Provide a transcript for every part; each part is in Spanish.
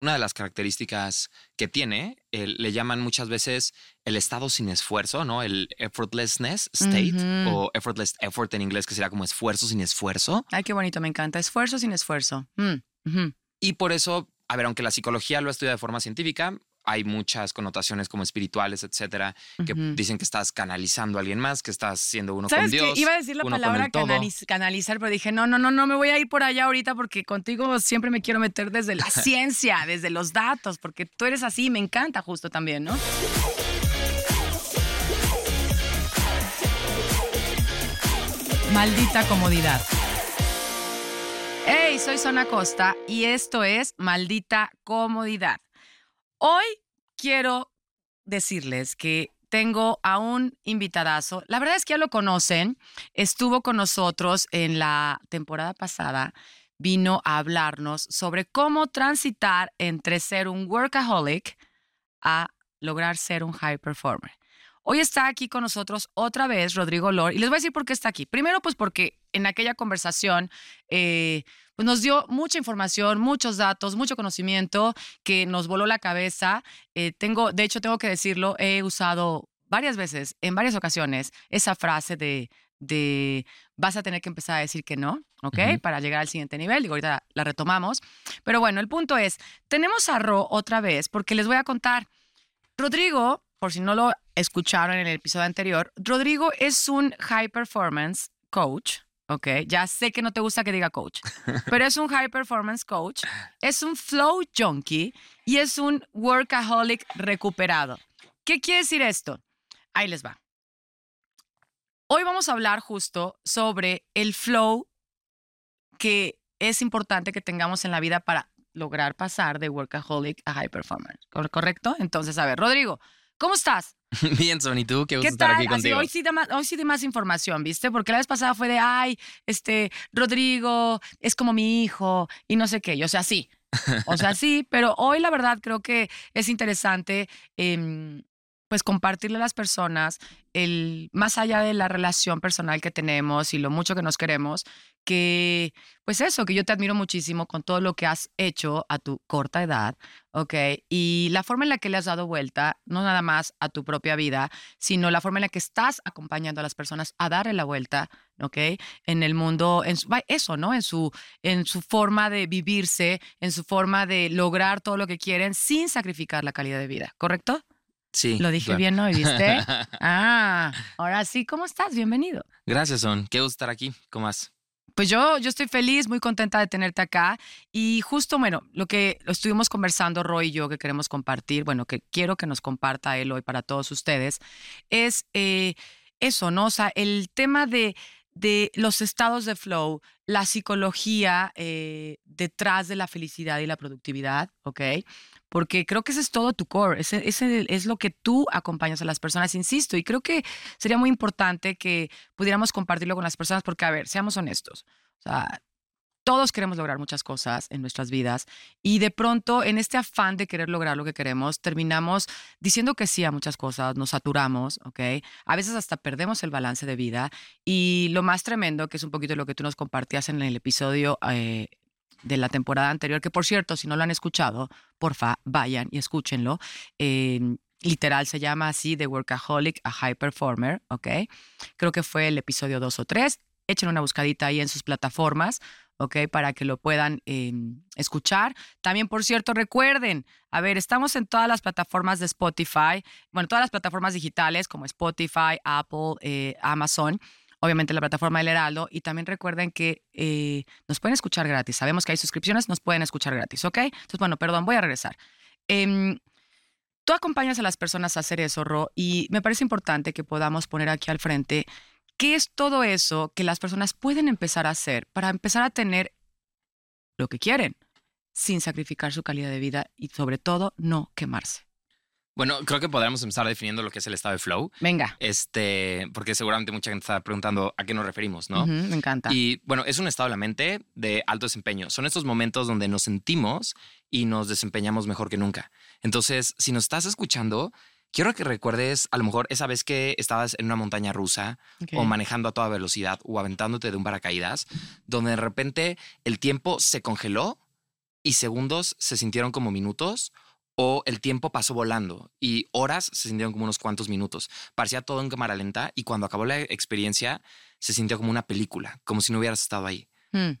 una de las características que tiene, le llaman muchas veces el estado sin esfuerzo, ¿no? El effortlessness state o effortless effort en inglés, que sería como esfuerzo sin esfuerzo. Ay, qué bonito, me encanta. Esfuerzo sin esfuerzo. Mm, y por eso, a ver, aunque la psicología lo estudia de forma científica, hay muchas connotaciones como espirituales, etcétera, que dicen que estás canalizando a alguien más, que estás siendo uno con Dios. Iba a decir la palabra canalizar, pero dije, no, no, no, no me voy a ir por allá ahorita porque contigo siempre me quiero meter desde la ciencia, desde los datos, porque tú eres así, me encanta justo también, ¿no? Maldita comodidad. Hey, soy Zona Costa y esto es Maldita Comodidad. Hoy quiero decirles que tengo a un invitadazo. La verdad es que ya lo conocen. Estuvo con nosotros en la temporada pasada. Vino a hablarnos sobre cómo transitar entre ser un workaholic a lograr ser un high performer. Hoy está aquí con nosotros otra vez Rodrigo Lor y les voy a decir por qué está aquí. Primero, pues porque en aquella conversación eh, pues nos dio mucha información, muchos datos, mucho conocimiento que nos voló la cabeza. Eh, tengo, de hecho, tengo que decirlo, he usado varias veces, en varias ocasiones, esa frase de, de vas a tener que empezar a decir que no, ¿ok? Para llegar al siguiente nivel. Digo, ahorita la retomamos. Pero bueno, el punto es, tenemos a Ro otra vez porque les voy a contar. Rodrigo, por si no lo escucharon en el episodio anterior, Rodrigo es un high performance coach, Ok, ya sé que no te gusta que diga coach, pero es un high performance coach, es un flow junkie y es un workaholic recuperado. ¿Qué quiere decir esto? Ahí les va. Hoy vamos a hablar justo sobre el flow que es importante que tengamos en la vida para lograr pasar de workaholic a high performance. ¿Correcto? Entonces, a ver, Rodrigo, ¿cómo estás? Bien, Son, ¿y tú? Qué gusto estar aquí contigo. hoy, sí de más, hoy sí de más información, ¿viste? Porque la vez pasada fue de, ay, este, Rodrigo es como mi hijo y no sé qué. o sea, sí. O sea, sí, pero hoy la verdad creo que es interesante eh, pues compartirle a las personas el más allá de la relación personal que tenemos y lo mucho que nos queremos, que pues eso, que yo te admiro muchísimo con todo lo que has hecho a tu corta edad, ¿ok? Y la forma en la que le has dado vuelta, no nada más a tu propia vida, sino la forma en la que estás acompañando a las personas a darle la vuelta, ¿ok? En el mundo, en eso, ¿no? En su, en su forma de vivirse, en su forma de lograr todo lo que quieren sin sacrificar la calidad de vida, ¿correcto? Sí. Lo dije bien hoy, ¿viste? ah, ahora sí, ¿cómo estás? Bienvenido. Gracias, Son. Qué gusto estar aquí. ¿Cómo vas? Pues yo, yo estoy feliz, muy contenta de tenerte acá. Y justo, bueno, lo que estuvimos conversando Roy y yo, que queremos compartir, bueno, que quiero que nos comparta él hoy para todos ustedes, es eh, eso, ¿no? O sea, el tema de, de los estados de flow, la psicología eh, detrás de la felicidad y la productividad, ¿ok? Porque creo que ese es todo tu core, ese, es lo que tú acompañas a las personas, insisto, y creo que sería muy importante que pudiéramos compartirlo con las personas, porque, a ver, seamos honestos, o sea, todos queremos lograr muchas cosas en nuestras vidas y de pronto en este afán de querer lograr lo que queremos, terminamos diciendo que sí a muchas cosas, nos saturamos, ¿ok? A veces hasta perdemos el balance de vida y lo más tremendo, que es un poquito lo que tú nos compartías en el episodio eh, de la temporada anterior, que por cierto, si no lo han escuchado, porfa, vayan y escúchenlo. literal se llama así, The Workaholic a High Performer, ¿ok? Creo que fue el episodio 2 o 3. Echen una buscadita ahí en sus plataformas, ¿ok? Para que lo puedan em, escuchar. También, por cierto, recuerden, a ver, estamos en todas las plataformas de Spotify, bueno, todas las plataformas digitales como Spotify, Apple, eh, Amazon obviamente la plataforma del Heraldo. Y también recuerden que eh, nos pueden escuchar gratis. Sabemos que hay suscripciones, nos pueden escuchar gratis, ¿ok? Entonces, bueno, perdón, voy a regresar. Em, tú acompañas a las personas a hacer eso, Ro, y me parece importante que podamos poner aquí al frente qué es todo eso que las personas pueden empezar a hacer para empezar a tener lo que quieren sin sacrificar su calidad de vida y sobre todo no quemarse. Bueno, creo que podríamos empezar definiendo lo que es el estado de flow. Venga. Este, porque seguramente mucha gente está preguntando a qué nos referimos, ¿no? me encanta. Y bueno, es un estado de la mente de alto desempeño. Son estos momentos donde nos sentimos y nos desempeñamos mejor que nunca. Entonces, si nos estás escuchando, quiero que recuerdes a lo mejor esa vez que estabas en una montaña rusa o manejando a toda velocidad o aventándote de un paracaídas, donde de repente el tiempo se congeló y segundos se sintieron como minutos o el tiempo pasó volando y horas se sintieron como unos cuantos minutos. Parecía todo en cámara lenta y cuando acabó la experiencia se sintió como una película, como si no hubieras estado ahí. Hmm.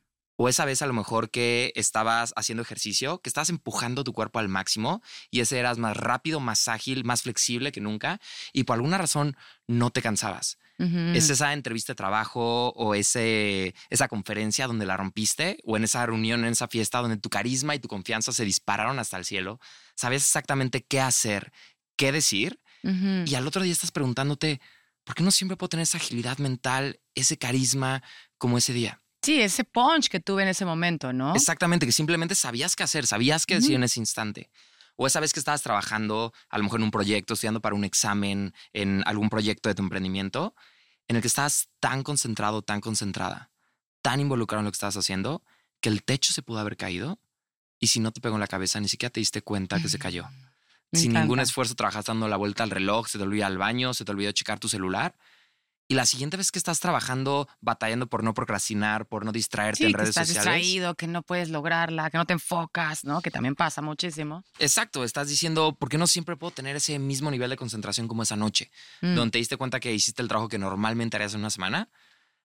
O esa vez a lo mejor que estabas haciendo ejercicio, que estabas empujando tu cuerpo al máximo y ese eras más rápido, más ágil, más flexible que nunca y por alguna razón no te cansabas. Es esa entrevista de trabajo o ese, esa conferencia donde la rompiste o en esa reunión, en esa fiesta donde tu carisma y tu confianza se dispararon hasta el cielo. Sabes exactamente qué hacer, qué decir y al otro día estás preguntándote, ¿por qué no siempre puedo tener esa agilidad mental, ese carisma como ese día? Sí, ese punch que tuve en ese momento, ¿no? Exactamente, que simplemente sabías qué hacer, sabías qué decir en ese instante. O esa vez que estabas trabajando, a lo mejor en un proyecto, estudiando para un examen, en algún proyecto de tu emprendimiento, en el que estabas tan concentrado, tan concentrada, tan involucrado en lo que estabas haciendo, que el techo se pudo haber caído y si no te pegó en la cabeza, ni siquiera te diste cuenta que se cayó. Me Sin ningún esfuerzo trabajaste dando la vuelta al reloj, se te olvidó al baño, se te olvidó checar tu celular. Y la siguiente vez que estás trabajando, batallando por no procrastinar, por no distraerte Sí, en que redes estás sociales. distraído, que no puedes lograrla, que no te enfocas, ¿no? Que también pasa muchísimo. Exacto, estás diciendo, ¿por qué no siempre puedo tener ese mismo nivel de concentración como esa noche? Mm. Donde te diste cuenta que hiciste el trabajo que normalmente harías en una semana.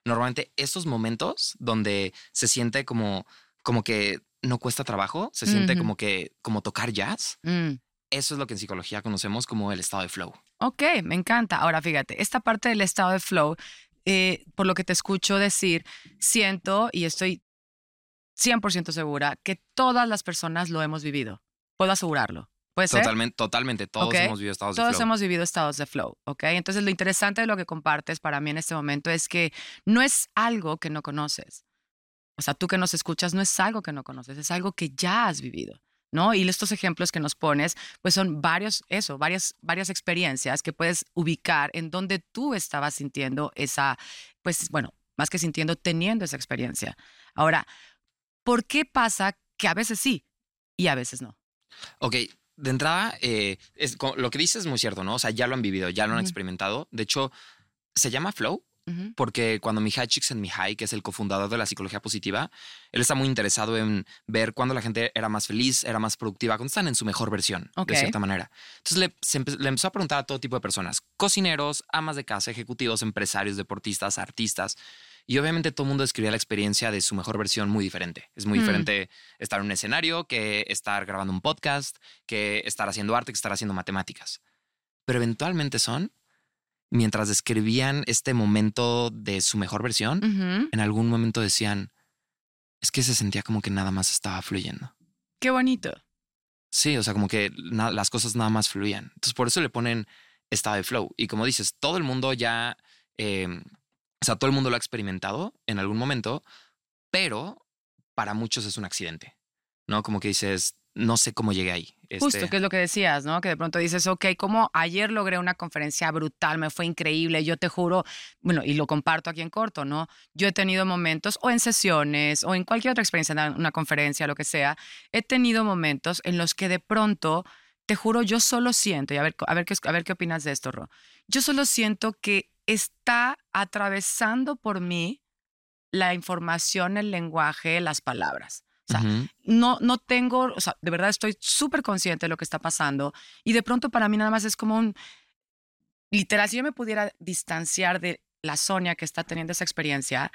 Normalmente estos momentos donde se siente como, como que no cuesta trabajo, se siente como que como tocar jazz. Mm. Eso es lo que en psicología conocemos como el estado de flow. Ok, me encanta. Ahora fíjate, esta parte del estado de flow, eh, por lo que te escucho decir, siento y estoy 100% segura que todas las personas lo hemos vivido. Puedo asegurarlo. ¿Puede ser? Totalmente, totalmente. Todos hemos vivido estados de Todos flow. hemos vivido estados de flow, ¿ok? Entonces lo interesante de lo que compartes para mí en este momento es que no es algo que no conoces. O sea, tú que nos escuchas no es algo que no conoces, es algo que ya has vivido, ¿no? Y estos ejemplos que nos pones, pues son varios, eso, varias, varias experiencias que puedes ubicar en donde tú estabas sintiendo esa, pues bueno, más que sintiendo, teniendo esa experiencia. Ahora, ¿por qué pasa que a veces sí y a veces no? Ok, de entrada, eh, es, lo que dices es muy cierto, ¿no? O sea, ya lo han vivido, ya lo han experimentado. De hecho, se llama flow Porque cuando Mihai Csikszentmihalyi, que es el cofundador de la psicología positiva, él está muy interesado en ver cuándo la gente era más feliz, era más productiva, cuando están en su mejor versión, de cierta manera. Entonces le, se empe- le empezó a preguntar a todo tipo de personas, cocineros, amas de casa, ejecutivos, empresarios, deportistas, artistas. Y obviamente todo el mundo describía la experiencia de su mejor versión muy diferente. Es muy Mm. diferente estar en un escenario que estar grabando un podcast, que estar haciendo arte, que estar haciendo matemáticas. Pero eventualmente son, mientras describían este momento de su mejor versión, en algún momento decían, es que se sentía como que nada más estaba fluyendo. Qué bonito. Sí, o sea, como que las cosas nada más fluían. Entonces, por eso le ponen estado de flow. Y como dices, todo el mundo ya, eh, o sea, todo el mundo lo ha experimentado en algún momento, pero para muchos es un accidente, ¿no? Como que dices, no sé cómo llegué ahí. Justo, Este, que es lo que decías, ¿no? Que de pronto dices, ok, como ayer logré una conferencia brutal, me fue increíble, yo te juro, bueno, y lo comparto aquí en corto, ¿no? Yo he tenido momentos, o en sesiones, o en cualquier otra experiencia, en una conferencia, lo que sea, he tenido momentos en los que de pronto, te juro, yo solo siento, y a ver, a ver, qué, a ver qué opinas de esto, Ro, yo solo siento que está atravesando por mí la información, el lenguaje, las palabras. O sea, no, no tengo, o sea, de verdad estoy súper consciente de lo que está pasando y de pronto para mí nada más es como un, literal, si yo me pudiera distanciar de la Sonia que está teniendo esa experiencia,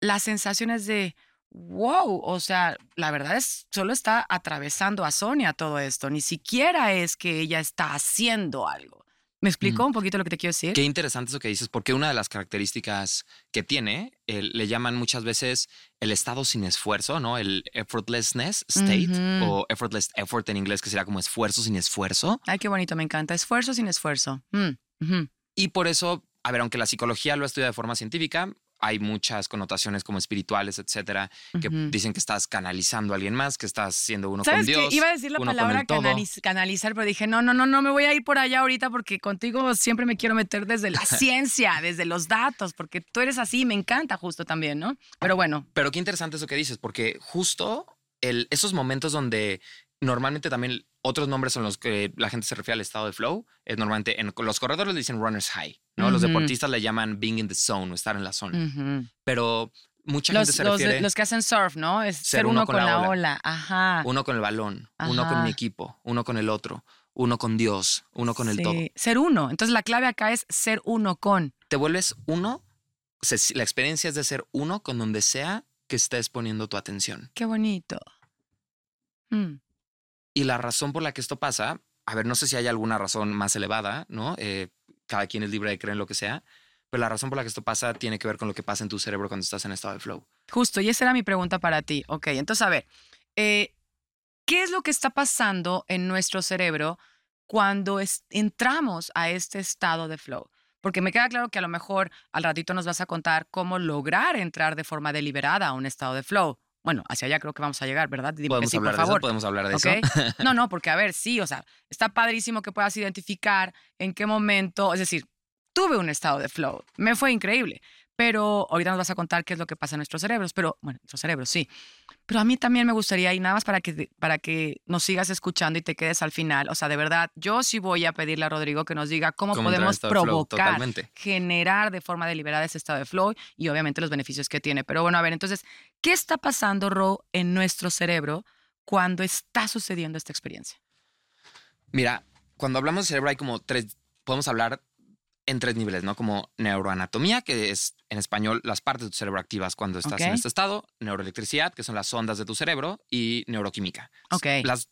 la sensación es de, wow, o sea, la verdad es, solo está atravesando a Sonia todo esto, ni siquiera es que ella está haciendo algo. ¿Me explicó un poquito lo que te quiero decir? Qué interesante eso que dices, porque una de las características que tiene, le llaman muchas veces el estado sin esfuerzo, ¿no? El effortlessness state o effortless effort en inglés, que sería como esfuerzo sin esfuerzo. Ay, qué bonito, me encanta. Esfuerzo sin esfuerzo. Mm. Y por eso, a ver, aunque la psicología lo estudia de forma científica, hay muchas connotaciones como espirituales, etcétera, que dicen que estás canalizando a alguien más, que estás siendo uno con. Dios. Iba a decir la palabra canaliz- canalizar, pero dije, no, no, no, no me voy a ir por allá ahorita porque contigo siempre me quiero meter desde la ciencia, desde los datos, porque tú eres así, me encanta justo también, ¿no? Pero bueno, Pero qué interesante eso que dices, porque justo el, esos momentos donde normalmente también otros nombres son los que la gente se refiere al estado de flow, es normalmente en los corredores le dicen runner's high, ¿no? Los deportistas le llaman being in the zone o estar en la zona. Pero mucha Los, gente se los- refiere los que hacen surf, ¿no? Es ser, uno, con, la, ola. Ajá. uno con el balón, uno con mi equipo, uno con el otro, uno con Dios, uno con el todo. Ser uno. Entonces la clave acá es ser uno con. Te vuelves uno, la experiencia es de ser uno con donde sea que estés poniendo tu atención. Qué bonito. Mm, Y la razón por la que esto pasa, a ver, no sé si hay alguna razón más elevada, ¿no? Eh, cada quien es libre de creer en lo que sea, pero la razón por la que esto pasa tiene que ver con lo que pasa en tu cerebro cuando estás en estado de flow. Justo, y esa era mi pregunta para ti. Ok, entonces a ver, eh, ¿qué es lo que está pasando en nuestro cerebro cuando entramos a este estado de flow? Porque me queda claro que a lo mejor al ratito nos vas a contar cómo lograr entrar de forma deliberada a un estado de flow. Bueno, hacia allá creo que vamos a llegar, ¿verdad? Dime que Podemos sí, hablar por de eso, favor. podemos hablar de ¿Ok? eso. No, no, porque a ver, sí, o sea, está padrísimo que puedas identificar en qué momento, es decir, tuve un estado de flow, me fue increíble, pero ahorita nos vas a contar qué es lo que pasa en nuestros cerebros, pero bueno, nuestros cerebros sí. Pero a mí también me gustaría, y nada más para que, para que nos sigas escuchando y te quedes al final, o sea, de verdad, yo sí voy a pedirle a Rodrigo que nos diga cómo, podemos provocar, generar de forma deliberada ese estado de flow y obviamente los beneficios que tiene. Pero bueno, a ver, entonces, ¿qué está pasando, Ro, en nuestro cerebro cuando está sucediendo esta experiencia? Mira, cuando hablamos de cerebro hay como tres, podemos hablar en tres niveles, ¿no? Como neuroanatomía, que es en español las partes de tu cerebro activas cuando estás en este estado, neuroelectricidad, que son las ondas de tu cerebro, y neuroquímica. Ok. Las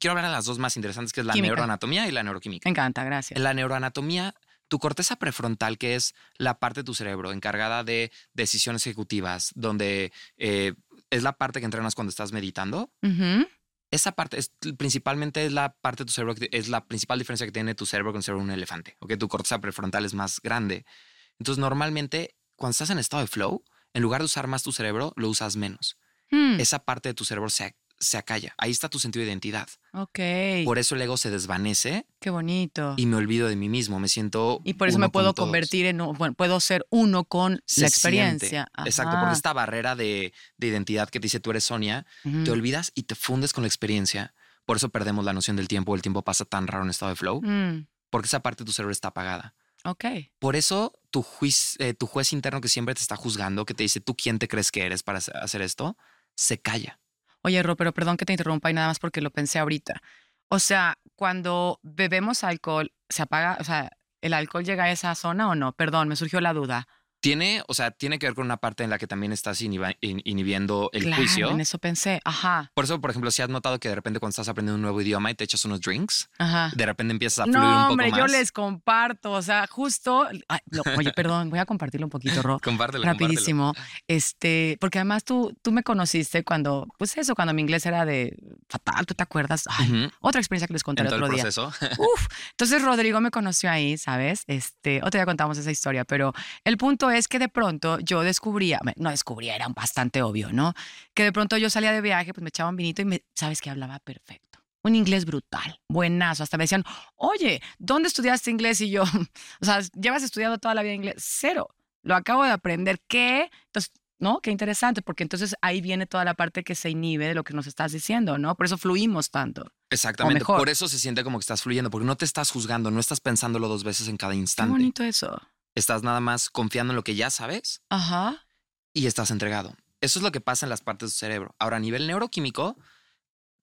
Quiero hablar de las dos más interesantes, que es la Química. neuroanatomía y la neuroquímica. Me encanta, gracias. En la neuroanatomía, tu corteza prefrontal, que es la parte de tu cerebro encargada de decisiones ejecutivas, donde eh, es la parte que entrenas cuando estás meditando, Ujú. Esa parte es principalmente es la parte de tu cerebro que es la principal diferencia que tiene tu cerebro con el cerebro de un elefante. ¿ok? Tu corteza prefrontal es más grande. Entonces, normalmente, cuando estás en estado de flow, en lugar de usar más tu cerebro, lo usas menos. Hmm, Esa parte de tu cerebro se, se acalla. Ahí está tu sentido de identidad. ok. Por eso el ego se desvanece Qué bonito. y me olvido de mí mismo. Me siento. Y por eso me puedo con convertir en, bueno, puedo ser uno con Se la experiencia. Exacto, porque esta barrera de, de identidad que te dice tú eres Sonia, te olvidas y te fundes con la experiencia. Por eso perdemos la noción del tiempo. El tiempo pasa tan raro en estado de flow. Mm, porque esa parte de tu cerebro está apagada. ok. Por eso tu juez, eh, tu juez interno que siempre te está juzgando, que te dice tú quién te crees que eres para hacer esto, se calla. Oye, Ro, pero perdón que te interrumpa y nada más porque lo pensé ahorita. O sea, cuando bebemos alcohol, ¿se apaga? O sea, ¿el alcohol llega a esa zona o no? Perdón, me surgió la duda. Tiene, o sea, tiene que ver con una parte en la que también estás inhiba- in- inhibiendo el claro, juicio. en eso pensé. Ajá, Por eso, por ejemplo, si has notado que de repente cuando estás aprendiendo un nuevo idioma y te echas unos drinks, ajá. de repente empiezas a fluir un No, poco hombre, más. yo les comparto. O sea, justo. ay, no, oye, perdón, voy a compartirlo un poquito, Ro. Compártelo, compártelo. rapidísimo. Este, porque además tú, tú me conociste cuando, pues eso, cuando mi inglés era de fatal, ¿tú te acuerdas? Ay. Otra experiencia que les conté En el todo el otro día. Uf, entonces Rodrigo me conoció ahí, ¿sabes? Este, otro día contamos esa historia, pero el punto es que de pronto yo descubría, no descubría, era bastante obvio, ¿no? Que de pronto yo salía de viaje, pues me echaba un vinito y me, ¿sabes que Hablaba perfecto. Un inglés brutal, buenazo. Hasta me decían, oye, ¿dónde estudiaste inglés? Y yo, o sea, llevas estudiando toda la vida inglés. Cero. Lo acabo de aprender. ¿Qué? Entonces, ¿no? Qué interesante, porque entonces ahí viene toda la parte que se inhibe de lo que nos estás diciendo, ¿no? Por eso fluimos tanto. Exactamente. mejor. Por eso se siente como que estás fluyendo, porque no te estás juzgando, no estás pensándolo dos veces en cada Qué instante. bonito eso. Estás nada más confiando en lo que ya sabes Ajá. y estás entregado. Eso es lo que pasa en las partes del cerebro. Ahora, a nivel neuroquímico,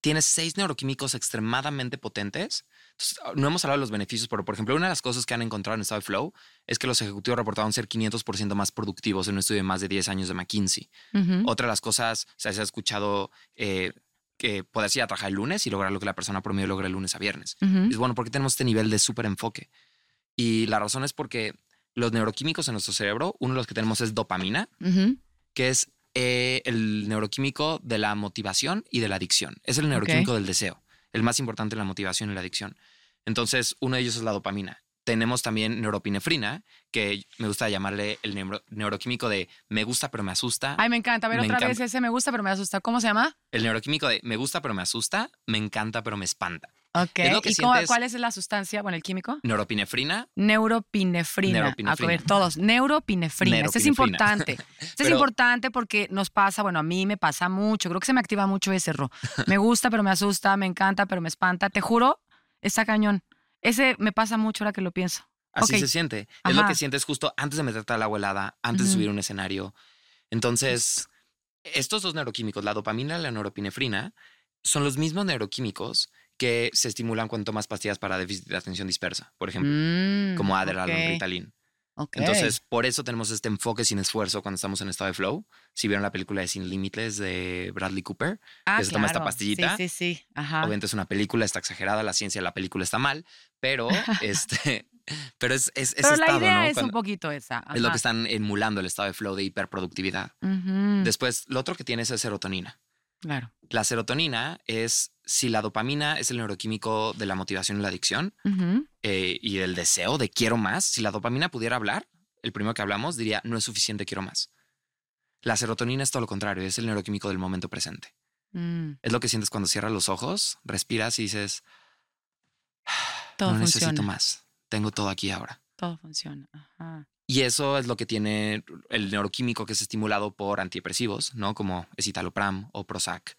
tienes seis neuroquímicos extremadamente potentes. Entonces, ah, no hemos hablado de los beneficios, pero por ejemplo, una de las cosas que han encontrado en estado de flow es que los ejecutivos reportaron ser 500% más productivos en un estudio de más de 10 años de McKinsey. Otra de las cosas, o sea, se ha escuchado eh, que puedes ir a trabajar el lunes y lograr lo que la persona promedio logra el lunes a viernes. Ujú. Es bueno, ¿por qué tenemos este nivel de súper enfoque? Y la razón es porque los neuroquímicos en nuestro cerebro, uno de los que tenemos es dopamina, que es eh, el neuroquímico de la motivación y de la adicción. Es el neuroquímico del deseo, el más importante en la motivación y la adicción. Entonces, uno de ellos es la dopamina. Tenemos también neuropinefrina, que me gusta llamarle el neuro- neuroquímico de me gusta pero me asusta. Ay, me encanta. A ver, Me otra encanta. vez ese me gusta, pero me asusta. ¿Cómo se llama? El neuroquímico de me gusta pero me asusta, me encanta pero me espanta. Ok. Es lo que ¿Y sientes- cuál es la sustancia? Bueno, el químico. Neuropinefrina, Neuropinefrina. Neuropinefrina. A ver, todos. Neuropinefrina. Este es Neuropinefrina. importante. Este es Pero- importante porque nos pasa, bueno, a mí me pasa mucho. Creo que se me activa mucho ese ro. Me gusta, pero me asusta. Me encanta, pero me espanta. Te juro, está cañón. Ese me pasa mucho ahora que lo pienso. así se siente. Es lo que sientes justo antes de meterte a la helada, antes de subir a un escenario. Entonces, estos dos neuroquímicos, la dopamina y la norepinefrina, son los mismos neuroquímicos que se estimulan cuando tomas pastillas para déficit de atención dispersa, por ejemplo, Mm, como Adderall ok, o Ritalin. Entonces, por eso tenemos este enfoque sin esfuerzo cuando estamos en estado de flow. Si vieron la película de Sin Límites de Bradley Cooper, ah, que se toma esta pastillita. Sí, sí, sí. Ajá. obviamente es una película, está exagerada, la ciencia de la película está mal, pero este, pero es, es ese Pero la estado, idea ¿no? es Cuando- un poquito esa. es lo que están emulando el estado de flow de hiperproductividad. Después, lo otro que tienes es serotonina. Claro. La serotonina es, si la dopamina es el neuroquímico de la motivación y la adicción eh, y del deseo de quiero más, si la dopamina pudiera hablar, el primero que hablamos diría no es suficiente, quiero más. La serotonina es todo lo contrario, es el neuroquímico del momento presente. mm, Es lo que sientes cuando cierras los ojos, respiras y dices, Todo no funciona. necesito más, tengo todo aquí ahora. Todo funciona. Ajá. Y eso es lo que tiene el neuroquímico que es estimulado por antidepresivos, ¿no? Como escitalopram o Prozac,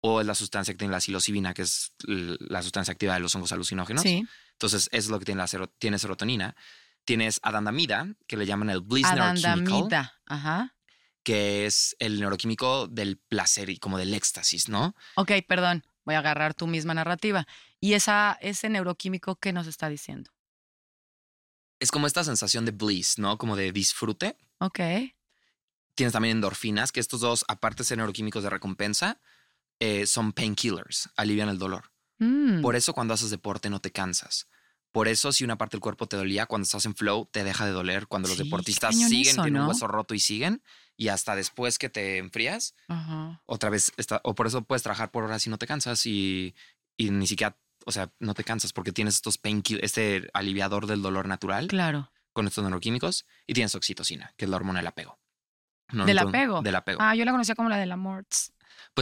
o es la sustancia que tiene la psilocibina, que es la sustancia activa de los hongos alucinógenos. Sí. Entonces, eso es lo que tiene la tiene serotonina. Tienes adandamida, que le llaman el bliss neurochemical. Ajá. que es el neuroquímico del placer y como del éxtasis, ¿no? Ok, perdón. Voy a agarrar tu misma narrativa. ¿Y esa, ese neuroquímico qué nos está diciendo? Es como esta sensación de bliss, ¿no? Como de disfrute. Ok. Tienes también endorfinas, que estos dos, aparte de ser neuroquímicos de recompensa, eh, son painkillers, alivian el dolor. Mm, Por eso cuando haces deporte no te cansas. Por eso si una parte del cuerpo te dolía, cuando estás en flow te deja de doler. Cuando los Sí, deportistas siguen, eso, tienen un hueso roto y siguen, y hasta después que te enfrías, Ajá. otra vez, está, o por eso puedes trabajar por horas y no te cansas y, y ni siquiera, o sea, no te cansas porque tienes estos painkillers, este aliviador del dolor natural Claro. con estos neuroquímicos y tienes oxitocina, que es la hormona del apego. ¿no? ¿Del Entonces, apego? Del apego. Ah, yo la conocía como la del amor.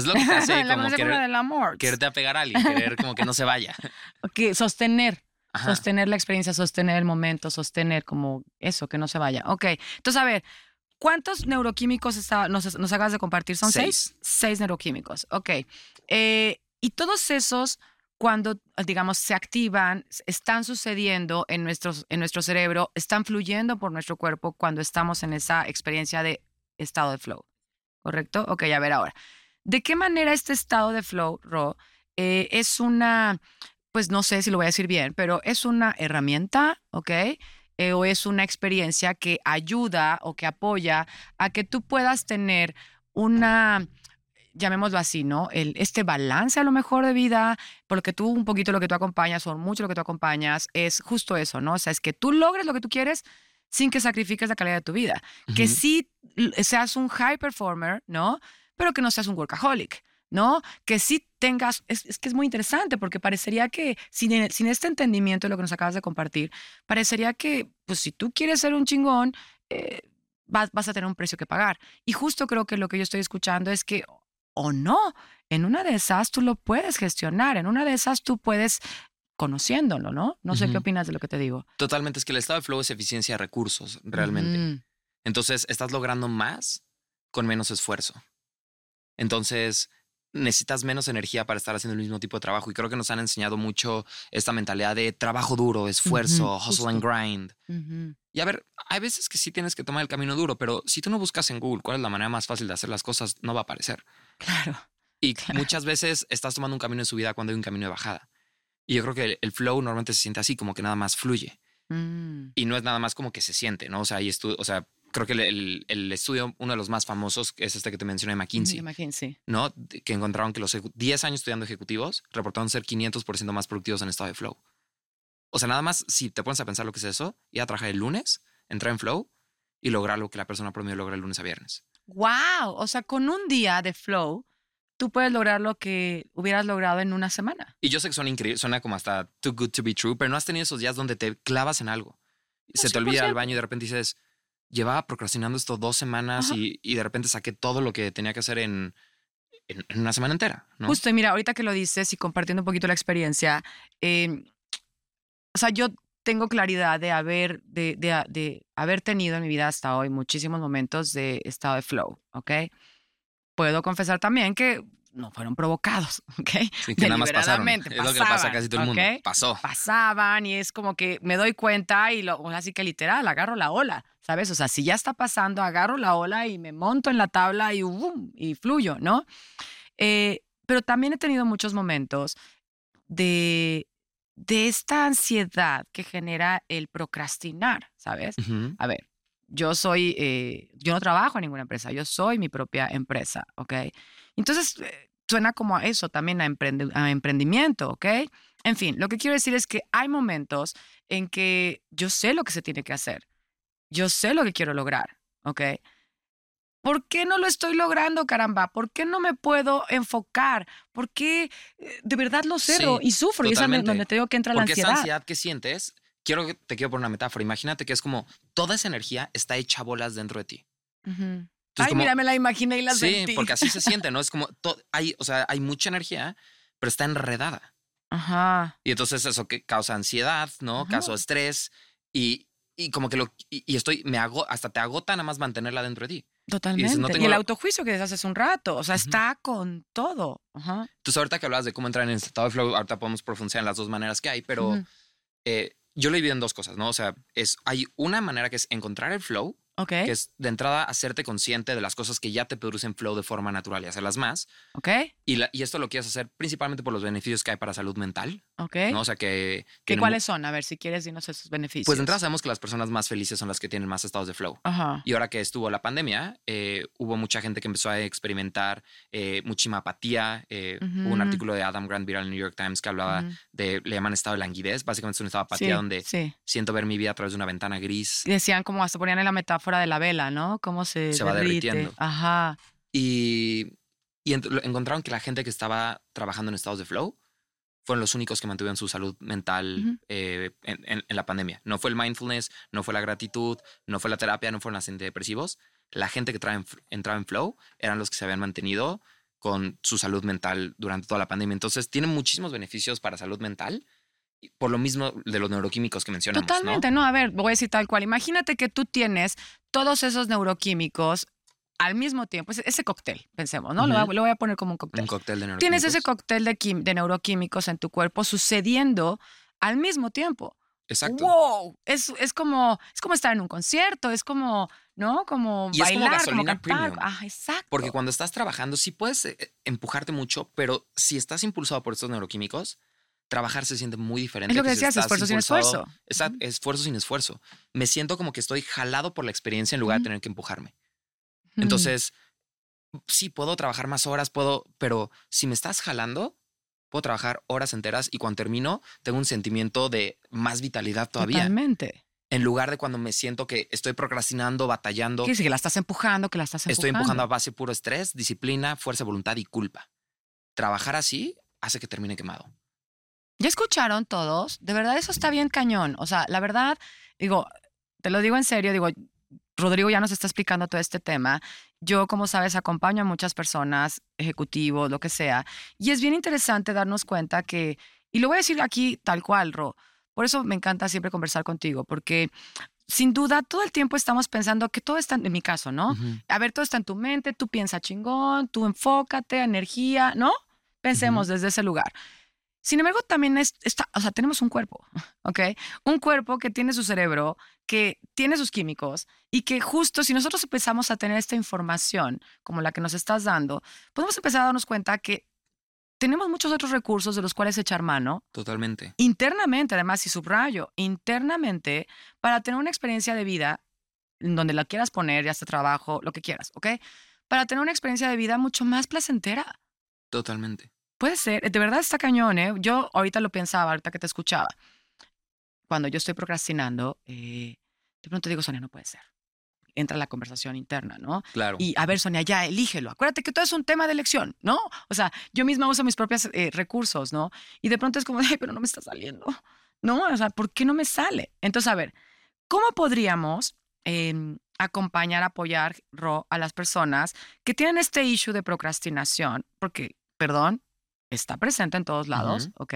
Pues lo que te hace la como querer, del amor. quererte apegar a alguien, querer como que no se vaya. Ok, sostener. Ajá. Sostener la experiencia, sostener el momento, sostener como eso, que no se vaya. Ok. Entonces, a ver, ¿cuántos neuroquímicos está- nos, nos acabas de compartir? ¿Son seis? Seis neuroquímicos. Ok. Eh, y todos esos, cuando, digamos, se activan, están sucediendo en, nuestros, en nuestro cerebro, están fluyendo por nuestro cuerpo cuando estamos en esa experiencia de estado de flow. ¿Correcto? Ok, a ver ahora. ¿De qué manera este estado de flow, Ro, eh, es una, pues no sé si lo voy a decir bien, pero es una herramienta, ¿ok? Eh, o es una experiencia que ayuda o que apoya a que tú puedas tener una, llamémoslo así, ¿no? El, este balance a lo mejor de vida, porque tú un poquito lo que tú acompañas o mucho lo que tú acompañas es justo eso, ¿no? O sea, es que tú logres lo que tú quieres sin que sacrifiques la calidad de tu vida. Que sí seas un high performer, ¿no? Pero que no seas un workaholic, ¿no? Que sí tengas, es, es que es muy interesante porque parecería que sin, sin este entendimiento de lo que nos acabas de compartir, parecería que, pues si tú quieres ser un chingón, eh, vas, vas a tener un precio que pagar. Y justo creo que lo que yo estoy escuchando es que, o no, en una de esas tú lo puedes gestionar, en una de esas tú puedes conociéndolo, ¿no? No sé qué opinas de lo que te digo. Totalmente, es que el estado de flow es eficiencia de recursos, realmente. Entonces, estás logrando más con menos esfuerzo. Entonces, necesitas menos energía para estar haciendo el mismo tipo de trabajo. Y creo que nos han enseñado mucho esta mentalidad de trabajo duro, esfuerzo, hustle and grind. Y a ver, hay veces que sí tienes que tomar el camino duro, pero si tú no buscas en Google cuál es la manera más fácil de hacer las cosas, no va a aparecer. Claro. Y Claro. muchas veces estás tomando un camino en subida cuando hay un camino de bajada. Y yo creo que el, flow normalmente se siente así, como que nada más fluye. Mm, Y no es nada más como que se siente, ¿no? O sea, hay o sea creo que el, el- estudio, uno de los más famosos, es este que te mencioné, McKinsey, de McKinsey. ¿no? Que encontraron que los ejecu- 10 años estudiando ejecutivos reportaron ser 500% más productivos en estado de flow. O sea, nada más si te pones a pensar lo que es eso, ir a trabajar el lunes, entrar en flow y lograr lo que la persona promedio logra el lunes a viernes. Wow, o sea, con un día de flow, tú puedes lograr lo que hubieras logrado en una semana. Y yo sé que suena increíble, suena como hasta too good to be true, pero no has tenido esos días donde te clavas en algo. Se te olvida el 100%. baño y de repente dices, llevaba procrastinando esto dos semanas Ajá. y, y de repente saqué todo lo que tenía que hacer en, en, en una semana entera. ¿no? Justo, y mira, ahorita que lo dices y compartiendo un poquito la experiencia, eh, o sea, yo tengo claridad de haber, de, de- de haber tenido en mi vida hasta hoy muchísimos momentos de estado de flow, ¿ok? Puedo confesar también que no fueron provocados, ¿ok? Sí, que nada más pasaron. Es lo que le pasa a casi todo el mundo. ¿ok? Pasó. pasaban y es como que me doy cuenta y lo, así que literal, agarro la ola, ¿sabes? O sea, si ya está pasando, agarro la ola y me monto en la tabla y, y fluyo, ¿no? Eh, pero también he tenido muchos momentos de, de esta ansiedad que genera el procrastinar, ¿sabes? A ver, yo soy, eh, yo no trabajo en ninguna empresa, yo soy mi propia empresa, ¿ok? Entonces, eh, suena como a eso también, a, emprende- a emprendimiento, ¿ok? En fin, lo que quiero decir es que hay momentos en que yo sé lo que se tiene que hacer, yo sé lo que quiero lograr, ¿ok? ¿Por qué no lo estoy logrando, caramba? ¿Por qué no me puedo enfocar? ¿Por qué eh, de verdad lo cero Sí, y sufro? Y es donde- totalmente. te digo que entra la Porque esa ansiedad. ansiedad que sientes, quiero te quiero poner una metáfora. Imagínate que es como toda esa energía está hecha bolas dentro de ti. Ujú. Entonces, Ay, como- mira, me la imaginé y la sí, sentí. porque así se siente, ¿no? Es como to- hay, o sea, hay mucha energía, pero está enredada. Ajá. Y entonces eso que causa ansiedad, ¿no? Ajá. Causa estrés y, y como que lo y, y estoy me hago hasta te agota nada más mantenerla dentro de ti. Totalmente. no y tengo el la- autojuicio que decías hace un rato, o sea, Ujú. está con todo. Ajá. Entonces ahorita que hablabas de cómo entrar en el estado de flow, ahorita podemos profundizar en las dos maneras que hay, pero eh, yo lo divido en dos cosas, ¿no? O sea, es hay una manera que es encontrar el flow, Ok, que es de entrada hacerte consciente de las cosas que ya te producen flow de forma natural y hacerlas más. ok, Y, la- y esto lo quieres hacer principalmente por los beneficios que hay para salud mental, ok. ¿no? O sea, que... ¿Qué cuáles son? A ver, si quieres, dinos esos beneficios. Pues de entrada sabemos que las personas más felices son las que tienen más estados de flow. Ajá. Y ahora que estuvo la pandemia, eh, hubo mucha gente que empezó a experimentar eh, muchísima apatía. eh, Hubo un artículo de Adam Grant viral en el New York Times que hablaba Ujú. de, le llaman estado de languidez. Básicamente es un estado de apatía Sí, donde Sí. siento ver mi vida a través de una ventana gris. Y decían como hasta ponían en la metáfora de la vela, ¿no? Cómo se, Se va derritiendo. Ajá. Y, y ent- encontraron que la gente que estaba trabajando en estados de flow fueron los únicos que mantuvieron su salud mental Ujú. eh, en, en- en la pandemia. No fue el mindfulness, no fue la gratitud, no fue la terapia, no fueron los antidepresivos. La gente que trae en f- entraba en flow eran los que se habían mantenido con su salud mental durante toda la pandemia. Entonces, tiene muchísimos beneficios para salud mental, por lo mismo de los neuroquímicos que mencionamos. Totalmente, ¿no? A ver, voy a decir tal cual. Imagínate que tú tienes todos esos neuroquímicos al mismo tiempo. Ese, cóctel, pensemos, ¿no? Lo voy a- lo voy a poner como un cóctel. Un cóctel de neuroquímicos. Tienes ese cóctel de, de neuroquímicos en tu cuerpo sucediendo al mismo tiempo. Exacto. ¡Wow! Es, es, como, es como estar en un concierto, es como, ¿no? Como Y es como bailar, como, gasolina cantar. premium. Ah, exacto. Porque cuando estás trabajando, sí puedes eh, empujarte mucho, pero si estás impulsado por estos neuroquímicos, trabajar se siente muy diferente. es lo que decías, esfuerzo sin esfuerzo. Esfuerzo sin esfuerzo. Me siento como que estoy jalado por la experiencia en lugar de tener que empujarme. Entonces, sí, puedo trabajar más horas, puedo, pero si me estás jalando, puedo trabajar horas enteras y cuando termino, tengo un sentimiento de más vitalidad todavía. Totalmente. En lugar de cuando me siento que estoy procrastinando, batallando, Quiere decir que la estás empujando, que la estás empujando. Estoy empujando a base puro estrés, disciplina, fuerza de voluntad y culpa. Trabajar así hace que termine quemado. ¿Ya escucharon todos? De verdad, eso está bien cañón. O sea, la verdad, digo, te lo digo en serio, digo, Rodrigo ya nos está explicando todo este tema. Yo, como sabes, acompaño a muchas personas, ejecutivos, lo que sea. Y es bien interesante darnos cuenta que, y lo voy a decir aquí tal cual, Ro, por eso me encanta siempre conversar contigo, porque sin duda todo el tiempo estamos pensando que todo está, en mi caso, ¿no? Ujú. A ver, todo está en tu mente, tú piensa chingón, tú enfócate, energía, ¿no? Pensemos desde ese lugar. Sin embargo, también es, está, o sea, tenemos un cuerpo, ¿ok? Un cuerpo que tiene su cerebro, que tiene sus químicos y que justo si nosotros empezamos a tener esta información como la que nos estás dando, podemos empezar a darnos cuenta que tenemos muchos otros recursos de los cuales echar mano Totalmente. internamente, además, y subrayo, internamente, para tener una experiencia de vida, en donde la quieras poner, ya sea trabajo, lo que quieras, ¿ok? Para tener una experiencia de vida mucho más placentera. Totalmente. Puede ser, de verdad está cañón, ¿eh? Yo ahorita lo pensaba, ahorita que te escuchaba. Cuando yo estoy procrastinando, eh, de pronto digo, Sonia, no puede ser. Entra la conversación interna, ¿no? Claro. Y a ver, Sonia, ya, elígelo. Acuérdate que todo es un tema de elección, ¿no? O sea, yo misma uso mis propios eh, recursos, ¿no? Y de pronto es como, ay, pero no me está saliendo, ¿no? O sea, ¿por qué no me sale? Entonces, a ver, ¿cómo podríamos em, acompañar, apoyar, Ro, a las personas que tienen este issue de procrastinación? Porque, perdón, está presente en todos lados. ¿ok?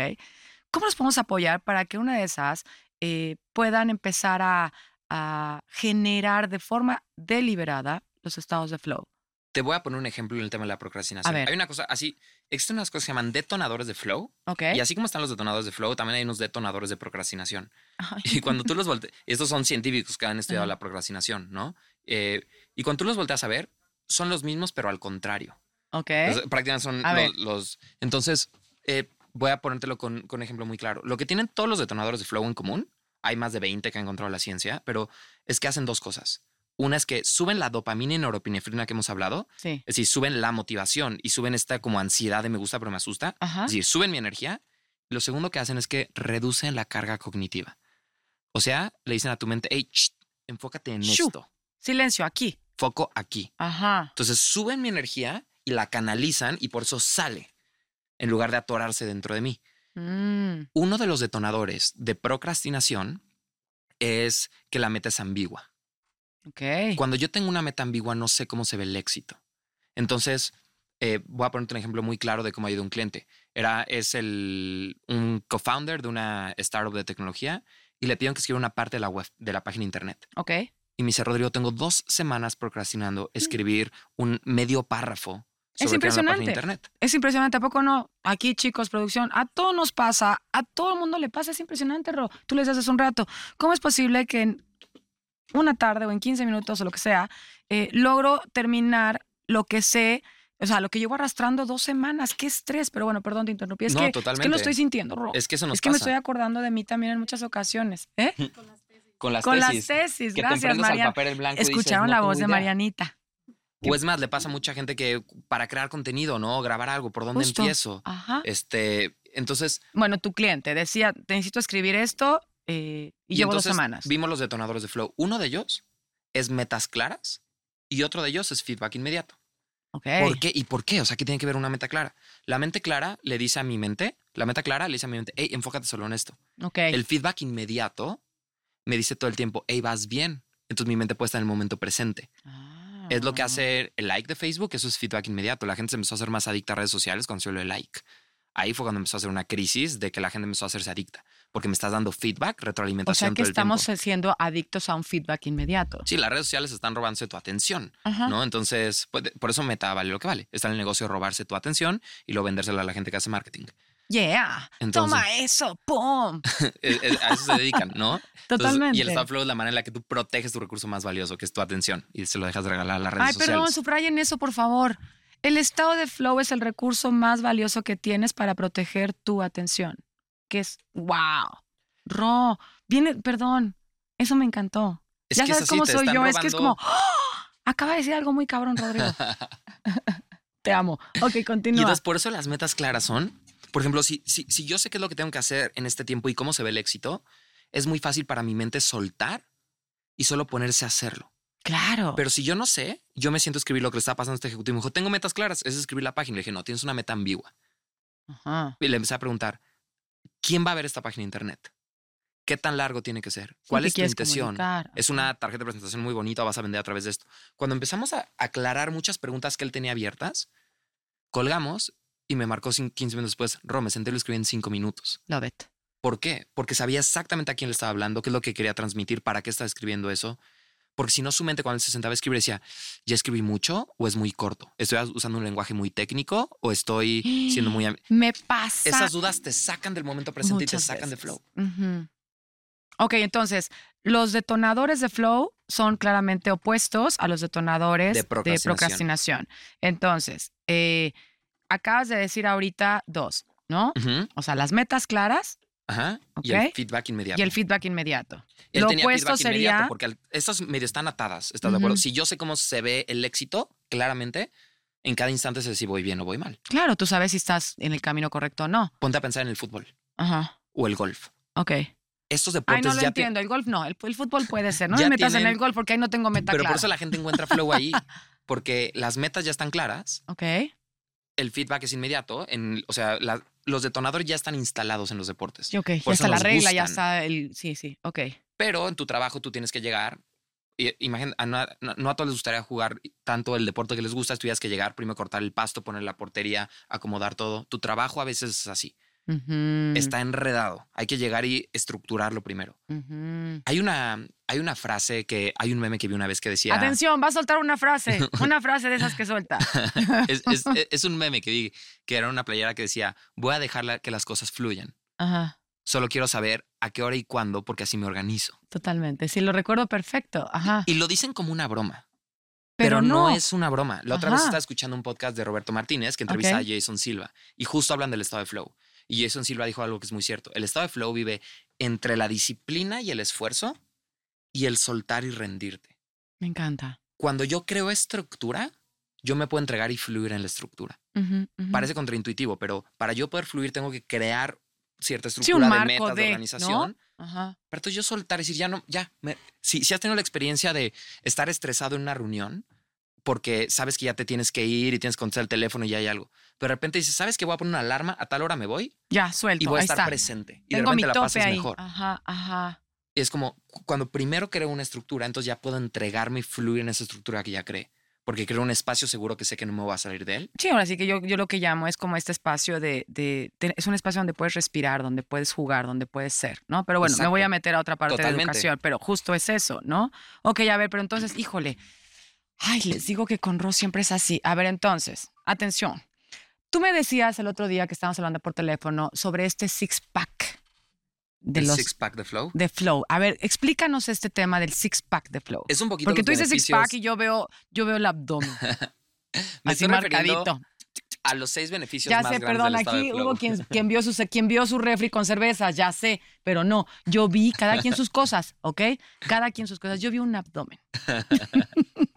¿Cómo los podemos apoyar para que una de esas eh, puedan empezar a, a generar de forma deliberada los estados de flow? Te voy a poner un ejemplo en el tema de la procrastinación. A ver. Hay una cosa así, existen unas cosas que se llaman detonadores de flow. Ok. Y así como están los detonadores de flow, también hay unos detonadores de procrastinación. Ay. Y cuando tú los volteas, estos son científicos que han estudiado la procrastinación, ¿no? Eh, y cuando tú los volteas a ver, son los mismos, pero al contrario. Ok. Sea, prácticamente son A lo- ver. los, Entonces, eh, voy a ponértelo con, con un ejemplo muy claro. Lo que tienen todos los detonadores de flow en común, hay más de 20 que ha encontrado la ciencia, pero es que hacen dos cosas. Una es que suben la dopamina y neuropinefrina que hemos hablado, Sí. es decir, suben la motivación y suben esta como ansiedad de me gusta pero me asusta, Ajá. es decir, suben mi energía. Lo segundo que hacen es que reducen la carga cognitiva. O sea, le dicen a tu mente, hey, enfócate en Shu. esto, Silencio, aquí. foco aquí. Ajá. Entonces suben mi energía y la canalizan y por eso sale en lugar de atorarse dentro de mí. Mm, Uno de los detonadores de procrastinación es que la meta es ambigua. ok. Cuando yo tengo una meta ambigua, no sé cómo se ve el éxito. Entonces, eh, voy a ponerte un ejemplo muy claro de cómo ha ido un cliente. Era, es el, un co-founder de una startup de tecnología y le pidieron que escribiera una parte de la web, de la página de internet. Ok. Y me dice, Rodrigo, tengo dos semanas procrastinando escribir un medio párrafo Es impresionante. internet. Es impresionante, ¿a poco no? Aquí, chicos, producción, a todos nos pasa, a todo el mundo le pasa, es impresionante, Ro. Tú le decías hace un rato, ¿cómo es posible que en una tarde o en 15 minutos o lo que sea, eh, logro terminar lo que sé, o sea, lo que llevo arrastrando dos semanas? ¡Qué estrés! Pero bueno, perdón, te interrumpí. Es, No, que, es que totalmente. lo estoy sintiendo, Ro. Es que eso nos Es que me estoy acordando de mí también en muchas ocasiones. ¿Eh? Con las Con tesis. las tesis, que te gracias, dices, Escucharon "No la voz de idea". Marianita. O es más, le pasa a mucha gente que para crear contenido, ¿no? Grabar algo, ¿por dónde Justo. empiezo? Ajá. Este, entonces, Bueno, tu cliente decía, te necesito escribir esto eh, y, llevo dos semanas. Vimos los detonadores de flow. Uno de ellos es metas claras y otro de ellos es feedback inmediato. Ok. ¿Por qué? ¿Y por qué? O sea, ¿qué tiene que ver una meta clara? La mente clara le dice a mi mente, la meta clara le dice a mi mente, hey, enfócate solo en esto. Ok. El feedback inmediato me dice todo el tiempo, hey, vas bien. Entonces mi mente puede estar en el momento presente. Ah. Es lo que hace el like de Facebook, eso es feedback inmediato. La gente se empezó a hacer más adicta a redes sociales cuando se dio el like. Ahí fue cuando empezó a hacer una crisis de que la gente empezó a hacerse adicta, porque me estás dando feedback, O retroalimentación sea que todo el estamos tiempo. siendo adictos a un feedback inmediato. Sí, las redes sociales están robándose tu atención, Ajá. ¿no? Entonces, pues, por eso Meta vale lo que vale. Está en el negocio de robarse tu atención y luego vendérsela a la gente que hace marketing. Yeah. Entonces- Toma eso. ¡Pum! A eso se dedican, ¿no? Entonces, Totalmente. y el stop flow es la manera en la que tú proteges tu recurso más valioso, que es tu atención, y se lo dejas de regalar a las redes Ay, sociales. perdón, subrayen eso, por favor. El estado de flow es el recurso más valioso que tienes para proteger tu atención. Que es, wow. Ro, viene, perdón, eso me encantó. Es ya sabes cómo soy yo, es que es como, ¡Ah! acaba de decir algo muy cabrón, Rodrigo. Te amo. Ok, Y continúa. entonces por eso las metas claras son, por ejemplo, si, si, si yo sé qué es lo que tengo que hacer en este tiempo y cómo se ve el éxito, es muy fácil para mi mente soltar y solo ponerse a hacerlo. claro. Pero si yo no sé, yo me siento a escribir lo que le está pasando a este ejecutivo. Me dijo, tengo metas claras, es escribir la página. Le dije, no, tienes una meta ambigua. Ajá. Y le empecé a preguntar, ¿quién va a ver esta página de internet? ¿Qué tan largo tiene que ser? ¿Cuál ¿Qué es tu intención? comunicar? Es una tarjeta de presentación muy bonita, vas a vender a través de esto. Cuando empezamos a aclarar muchas preguntas que él tenía abiertas, colgamos y me marcó cin- 15 minutos después, Ro, me senté y lo escribí en 5 minutos. Love it. ¿Por qué? Porque sabía exactamente a quién le estaba hablando, qué es lo que quería transmitir, para qué estaba escribiendo eso. Porque si no, su mente cuando él se sentaba a escribir decía, ¿ya escribí mucho o es muy corto? ¿Estoy usando un lenguaje muy técnico o estoy siendo muy... am-?" Me pasa. Esas dudas te sacan del momento presente y te sacan de veces. flow. Ujú. Ok, entonces, los detonadores de flow son claramente opuestos a los detonadores De de procrastinación. procrastinación. Entonces, eh, acabas de decir ahorita dos, ¿no? Ujú, O sea, las metas claras Ajá. Y el feedback inmediato. y el feedback inmediato. Él Lo tenía opuesto feedback inmediato sería- porque al- estas medio están atadas, ¿estás de acuerdo? Si yo sé cómo se ve el éxito, claramente, en cada instante sé si voy bien o voy mal. Claro, tú sabes si estás en el camino correcto o no. Ponte a pensar en el fútbol Ajá. o el golf. Ok. Estos Ay, deportes no lo ya entiendo. El golf no. El, el fútbol puede ser. No me metas en tienen- el golf porque ahí no tengo meta Pero clara. por eso la gente encuentra flow ahí, porque las metas ya están claras, Ok. El feedback es inmediato, en, o sea, la- los detonadores ya están instalados en los deportes. Ok. Ya Por está la regla, ya está el. Sí, sí. Ok. Pero en tu trabajo tú tienes que llegar. Imagina, no a todos les gustaría jugar tanto el deporte que les gusta, tuvieras que llegar, primero cortar el pasto, poner la portería, acomodar todo. Tu trabajo a veces es así. Está enredado. Hay que llegar y estructurarlo primero. Hay una, hay una frase que, hay un meme que vi una vez que decía... Atención, va a soltar una frase. Una frase de esas que suelta. es, es- es un meme que vi que era una playera que decía, voy a dejar que las cosas fluyan. Ajá. Solo quiero saber a qué hora y cuándo porque así me organizo. Totalmente. Sí, lo recuerdo perfecto. Ajá. Y lo dicen como una broma. Pero, Pero, no. no. es una broma. La otra Ajá. vez estaba escuchando un podcast de Roberto Martínez que entrevista a Jason Silva y justo hablan del estado de flow. Y Jason Silva dijo algo que es muy cierto. El estado de flow vive entre la disciplina y el esfuerzo y el soltar y rendirte. Me encanta. Cuando yo creo estructura, yo me puedo entregar y fluir en la estructura. Parece contraintuitivo, pero para yo poder fluir tengo que crear cierta Sí, estructura un de metas, de, de, organización. ¿no? Ajá. Pero entonces yo soltar y decir, ya no, ya. me- si, si has tenido la experiencia de estar estresado en una reunión porque sabes que ya te tienes que ir y tienes que contestar el teléfono y ya hay algo. Pero de repente dices, ¿sabes que voy a poner una alarma? A tal hora me voy Ya, suelto. y voy a estar está. presente. Y Tengo de mi repente la pasas ahí. mejor. Ajá, ajá. Y es como cu- cuando primero creo una estructura, entonces ya puedo entregarme y fluir en esa estructura que ya creé. Porque creo un espacio seguro que sé que no me voy a salir de él. Sí, ahora sí que yo, yo lo que llamo es como este espacio de, de, de- Es un espacio donde puedes respirar, donde puedes jugar, donde puedes ser, ¿no? Pero bueno, me voy a Exacto. meter a otra parte de Totalmente. educación, pero justo es eso, ¿no? Ok, a ver, pero entonces, híjole. Ay, les digo que con Ross siempre es así. A ver, entonces, atención. Tú me decías el otro día que estábamos hablando por teléfono sobre este six-pack de el los... six pack de flow. de flow. A ver, explícanos este tema del six-pack de flow. Es un poquito Porque tú dices beneficios- six-pack y yo veo, yo veo el abdomen. Me así marcadito. a los seis beneficios Ya más sé, perdón, aquí hubo quien, quien, vio su, quien vio su refri con cerveza, ya sé, pero no, yo vi cada quien sus cosas, ¿ok? Cada quien sus cosas. Yo vi un abdomen.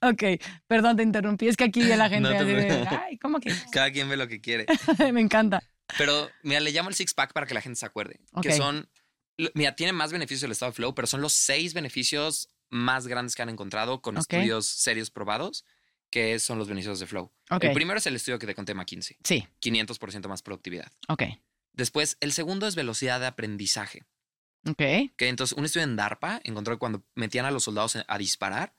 ok, perdón, te interrumpí, es que aquí la gente No te de, ay, ¿cómo que? Cada quien ve lo que quiere. Me encanta. Pero, mira, le llamo el six pack para que la gente se acuerde. Ok. Que son, mira, tiene más beneficios el estado de flow, pero son los seis beneficios más grandes que han encontrado con Ok. estudios serios probados, que son los beneficios de flow. Ok, El primero es el estudio que te conté, McKinsey. sí, 500% más productividad. ok, Después, el segundo es velocidad de aprendizaje. ok, Que entonces, un estudio en DARPA encontró que cuando metían a los soldados a disparar,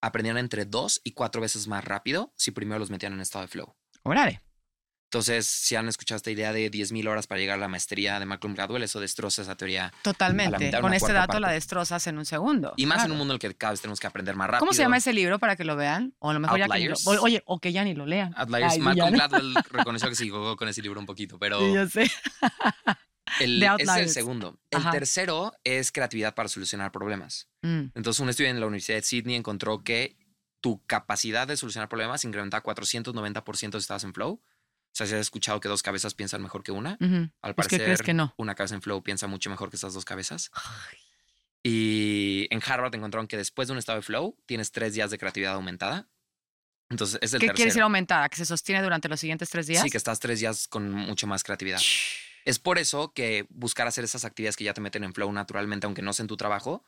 aprendían entre dos y cuatro veces más rápido si primero los metían en estado de flow. órale. Entonces, si han escuchado esta idea de 10.000 horas para llegar a la maestría de Malcolm Gladwell, eso destroza esa teoría. Totalmente. Con este dato la destrozas en un segundo. Y más claro. en un mundo en el que cada vez tenemos que aprender más rápido. ¿Cómo se llama ese libro para que lo vean? O a lo mejor ya que ni lo, Outliers. o- Oye, o que ya ni lo lean. Outliers. Ay, Malcolm ya. Gladwell reconoció que se equivocó con ese libro un poquito, pero Sí, yo sé. el, The es el segundo. El Ajá. tercero es creatividad para solucionar problemas. Mm, Entonces, un estudio en la Universidad de Sydney encontró que tu capacidad de solucionar problemas incrementaba 490% si estabas en flow. O sea, si has escuchado que dos cabezas piensan mejor que una. Al parecer, crees que no. una cabeza en flow piensa mucho mejor que estas dos cabezas. Y en Harvard encontraron que después de un estado de flow tienes tres días de creatividad aumentada. Entonces, es el ¿Qué tercero. quiere decir aumentada? ¿Que se sostiene durante los siguientes tres días? Sí, que estás tres días con mucho más creatividad. Es por eso que buscar hacer esas actividades que ya te meten en flow naturalmente, aunque no sea en tu trabajo,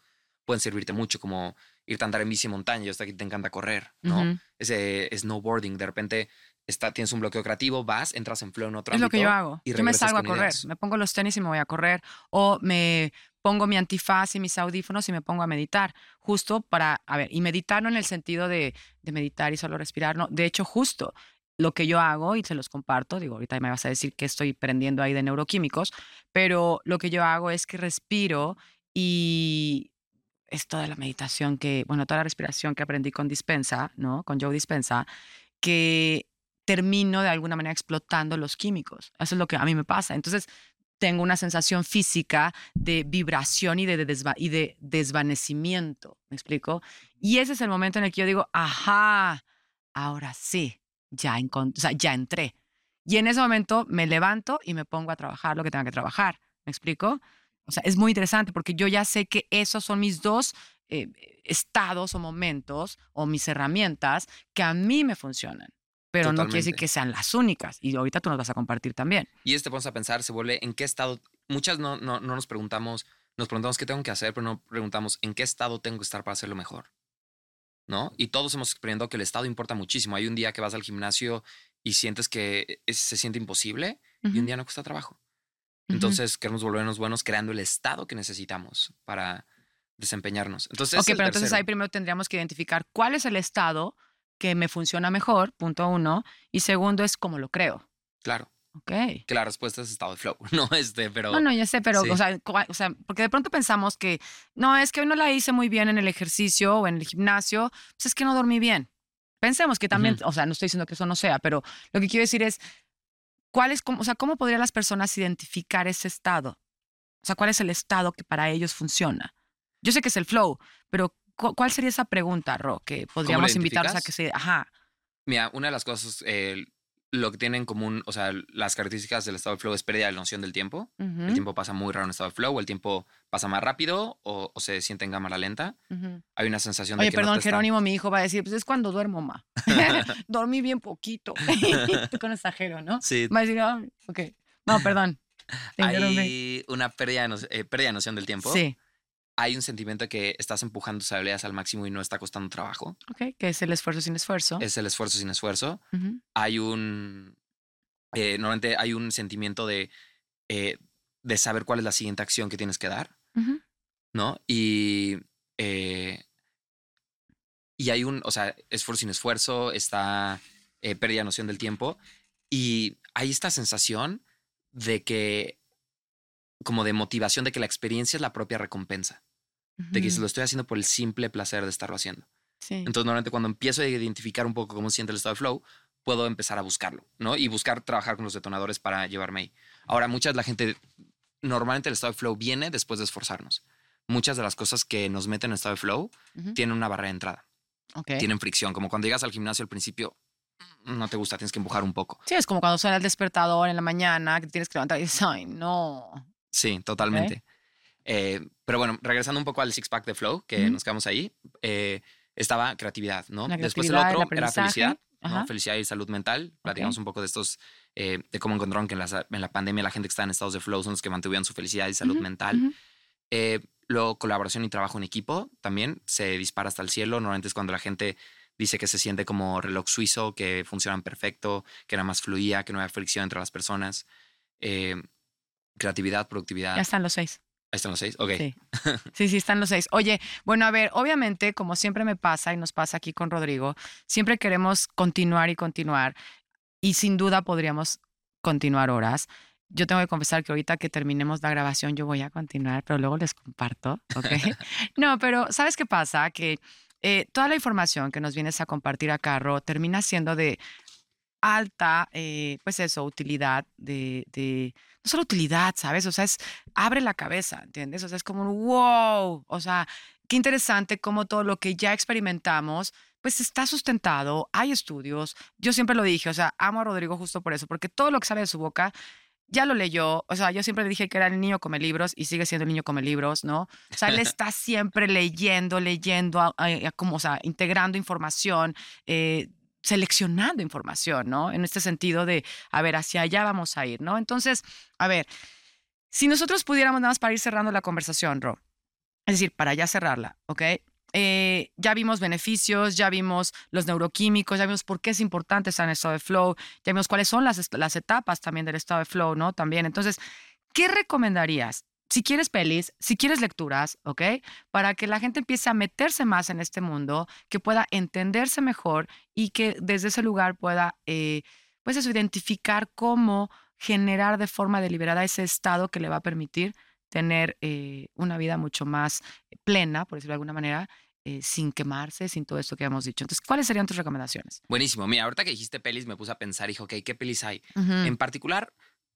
pueden servirte mucho, como irte a andar en bici en montaña. Yo sé que te encanta correr, ¿no? Ujú. Ese snowboarding, de repente está, tienes un bloqueo creativo, vas, entras en flow en otro Es lo que yo hago. y Yo me salgo a correr. ideas. Me pongo los tenis y me voy a correr. O me pongo mi antifaz y mis audífonos y me pongo a meditar. Justo para, a ver, y meditar no en el sentido de, de meditar y solo respirar, no. De hecho, justo lo que yo hago y se los comparto, digo, ahorita me vas a decir que estoy prendiendo ahí de neuroquímicos, pero lo que yo hago es que respiro y es toda la meditación que, bueno, toda la respiración que aprendí con Dispensa, ¿no? Con Joe Dispensa, que termino de alguna manera explotando los químicos. Eso es lo que a mí me pasa. Entonces, tengo una sensación física de vibración y de, y de desvanecimiento. ¿Me explico? Y ese es el momento en el que yo digo, ajá, ahora sí, ya, o sea, ya entré. Y en ese momento me levanto y me pongo a trabajar lo que tenga que trabajar. ¿Me explico? O sea, es muy interesante porque yo ya sé que esos son mis dos eh, estados o momentos o mis herramientas que a mí me funcionan. Pero no quiere decir que sean las únicas. Y ahorita tú nos vas a compartir también. Y este ponemos a pensar, se vuelve en qué estado. Muchas no, no, no nos preguntamos, nos preguntamos qué tengo que hacer, pero no preguntamos en qué estado tengo que estar para hacerlo mejor. ¿No? Y todos hemos experimentado que el estado importa muchísimo. Hay un día que vas al gimnasio y sientes que es- se siente imposible y un día no cuesta trabajo. Entonces queremos volvernos buenos creando el estado que necesitamos para desempeñarnos. Entonces, ok, pero entonces ahí primero tendríamos que identificar cuál es el estado que me funciona mejor, punto uno. Y segundo es cómo lo creo. Claro. Que la respuesta es estado de flow, no este, pero... No, no, ya sé, pero, Sí. o, sea, o sea, porque de pronto pensamos que, no, es que hoy no la hice muy bien en el ejercicio o en el gimnasio, pues es que no dormí bien. Pensemos que también, o sea, no estoy diciendo que eso no sea, pero lo que quiero decir es, ¿cuál es, cómo- o sea, cómo podrían las personas identificar ese estado? O sea, ¿cuál es el estado que para ellos funciona? Yo sé que es el flow, pero cu- ¿cuál sería esa pregunta, Ro, que podríamos invitarlos a que se, ajá, Mira, una de las cosas, eh, lo que tienen en común, o sea, las características del estado de flow es pérdida de la noción del tiempo. ujú, El tiempo pasa muy raro en estado de flow, o el tiempo pasa más rápido o, o se siente en cámara lenta. ujú. Hay una sensación de Oye, que perdón, no te está- Jerónimo, mi hijo va a decir, pues es cuando duermo, ma. Dormí bien poquito. Tú con exagero, ¿no? Sí, Va a decir, "Ah, ok. No, perdón. Hay una pérdida de, eh, pérdida de noción del tiempo. Sí, Hay un sentimiento de que estás empujando tus habilidades al máximo y no está costando trabajo. ok, que es el esfuerzo sin esfuerzo. Es el esfuerzo sin esfuerzo. Hay un... eh, normalmente hay un sentimiento de, eh, de saber cuál es la siguiente acción que tienes que dar. ¿no? Y, eh, y hay un, o sea, esfuerzo sin esfuerzo, está pérdida de noción del tiempo y hay esta sensación de que, como de motivación, de que la experiencia es la propia recompensa, de que Ujú, lo estoy haciendo por el simple placer de estarlo haciendo. Sí. Entonces, normalmente cuando empiezo a identificar un poco cómo se siente el estado de flow, puedo empezar a buscarlo, ¿no? Y buscar trabajar con los detonadores para llevarme ahí. Ahora, muchas de la gente, normalmente el estado de flow viene después de esforzarnos. Muchas de las cosas que nos meten en estado de flow tienen una barrera de entrada, tienen fricción, como cuando llegas al gimnasio al principio, no te gusta, tienes que empujar un poco. Sí, es como cuando suena el despertador en la mañana, que tienes que levantar y dices, ay, no. Sí, totalmente. Eh, pero bueno, regresando un poco al six pack de flow, que nos quedamos ahí, eh, estaba creatividad, ¿no? Después el otro era felicidad. ¿no? Felicidad y salud mental. Platicamos un poco de estos, eh, de cómo encontraron que en la, en la pandemia la gente que está en estados de flow son los que mantuvieron su felicidad y salud mental. luego, colaboración y trabajo en equipo también se dispara hasta el cielo. Normalmente es cuando la gente dice que se siente como reloj suizo, que funcionan perfecto, que nada más fluía, que no había fricción entre las personas. Creatividad, productividad. Ya están los seis. Ahí están los seis. Ok. Sí. sí, sí, están los seis. Oye, bueno, a ver, obviamente, como siempre me pasa y nos pasa aquí con Rodrigo, siempre queremos continuar y continuar y sin duda podríamos continuar horas. Yo tengo que confesar que ahorita que terminemos la grabación yo voy a continuar, pero luego les comparto, ¿ok? no, pero ¿sabes qué pasa? Que eh, toda la información que nos vienes a compartir acá, Ro, termina siendo de alta, eh, pues eso, utilidad, de, de, no solo utilidad, ¿sabes? O sea, es, abre la cabeza, ¿entiendes? O sea, es como un wow, o sea, qué interesante cómo todo lo que ya experimentamos, pues está sustentado, hay estudios, yo siempre lo dije, o sea, amo a Rodrigo justo por eso, porque todo lo que sale de su boca ya lo leyó, o sea, yo siempre le dije que era el niño come libros y sigue siendo el niño come libros, ¿no? O sea, él está siempre leyendo, leyendo, a- a- a- como, o sea, integrando información, eh, seleccionando información, ¿no? En este sentido de, a ver, hacia allá vamos a ir, ¿no? Entonces, a ver, si nosotros pudiéramos nada más para ir cerrando la conversación, Ro, es decir, para ya cerrarla, ¿ok? Eh, ya vimos beneficios, ya vimos los neuroquímicos, ya vimos por qué es importante estar en estado de flow, ya vimos cuáles son las, las etapas también del estado de flow, ¿no? También. Entonces, ¿qué recomendarías? Si quieres pelis, si quieres lecturas, ¿ok? Para que la gente empiece a meterse más en este mundo, que pueda entenderse mejor y que desde ese lugar pueda, eh, pues eso, identificar cómo generar de forma deliberada ese estado que le va a permitir tener eh, una vida mucho más plena, por decirlo de alguna manera, eh, sin quemarse, sin todo esto que hemos dicho. Entonces, ¿cuáles serían tus recomendaciones? Buenísimo. Mira, ahorita que dijiste pelis, me puse a pensar, dije, ok, ¿qué pelis hay? En particular,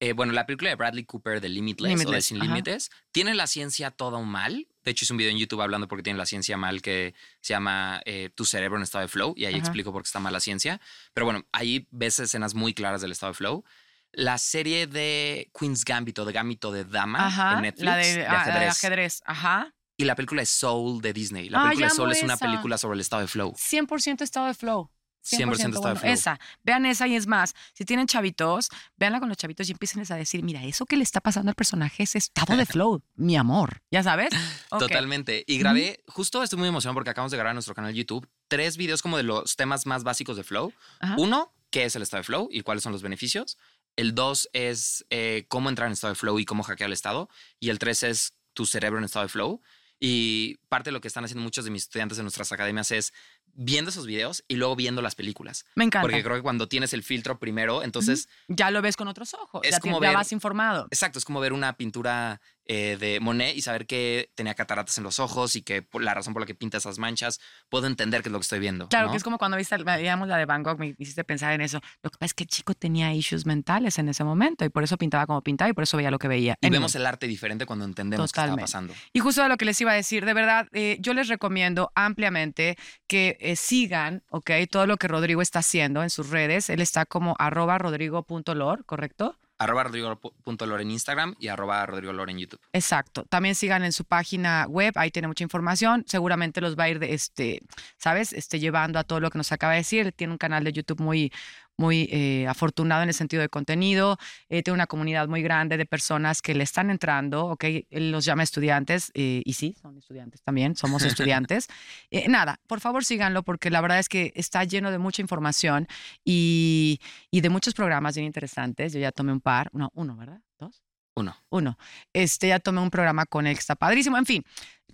eh, bueno, la película de Bradley Cooper de Limitless, o de Limitless, Sin. Límites, tiene la ciencia todo mal. De hecho, hice un video en YouTube hablando porque tiene la ciencia mal que se llama eh, Tu cerebro en estado de flow y ahí Ajá. explico por qué está mal la ciencia. Pero bueno, ahí ves escenas muy claras del estado de flow. La serie de Queen's Gambito, de Gambito de Dama Ajá, en Netflix, la de, de, ah, la de ajedrez. ajedrez. Ajá. Y la película de Soul de Disney. La Ah, película de Soul es una esa. película sobre el estado de flow. 100% estado de flow. 100% estado de bueno. flow. Esa, vean esa y es más, si tienen chavitos, véanla con los chavitos y empiecen a decir, mira, eso que le está pasando al personaje es estado de flow, mi amor, ¿ya sabes? Totalmente. Y grabé, justo estoy muy emocionado porque acabamos de grabar en nuestro canal de YouTube tres videos como de los temas más básicos de Flow. Ajá. Uno, ¿qué es el estado de Flow y cuáles son los beneficios? El dos es eh, cómo entrar en estado de Flow y cómo hackear el estado. Y el tres es tu cerebro en estado de Flow. Y parte de lo que están haciendo muchos de mis estudiantes en nuestras academias es viendo esos videos y luego viendo las películas. Me encanta. Porque creo que cuando tienes el filtro primero, entonces... Ya lo ves con otros ojos. Es ya, como te, ya ver- vas informado. Exacto, es como ver una pintura eh, de Monet y saber que tenía cataratas en los ojos y que por la razón por la que pinta esas manchas, puedo entender qué es lo que estoy viendo. Claro, ¿no? que es como cuando viste, veíamos la de Van Gogh, me hiciste pensar en eso. Lo que pasa es que el chico tenía issues mentales en ese momento y por eso pintaba como pintaba y por eso veía lo que veía. Y vemos el arte diferente cuando entendemos Totalmente. qué está pasando. Y justo de lo que les iba a decir, de verdad, eh, yo les recomiendo ampliamente que eh, sigan, ¿ok? Todo lo que Rodrigo está haciendo en sus redes. Él está como arroba rodrigo.lor, ¿correcto? Arroba rodrigo.lor en Instagram y arroba rodrigo en YouTube. Exacto. También sigan en su página web, ahí tiene mucha información. Seguramente los va a ir, de este, ¿sabes? Este, llevando a todo lo que nos acaba de decir. Tiene un canal de YouTube muy, muy eh, afortunado en el sentido de contenido. Eh, tiene una comunidad muy grande de personas que le están entrando, ¿ok? Los llama estudiantes, eh, y sí, son estudiantes también, somos estudiantes. Eh, nada, por favor síganlo porque la verdad es que está lleno de mucha información y, y de muchos programas bien interesantes. Yo ya tomé un par, no, uno, ¿verdad? ¿Dos? Uno. Uno. Este, ya tomé un programa con él que está padrísimo. En fin,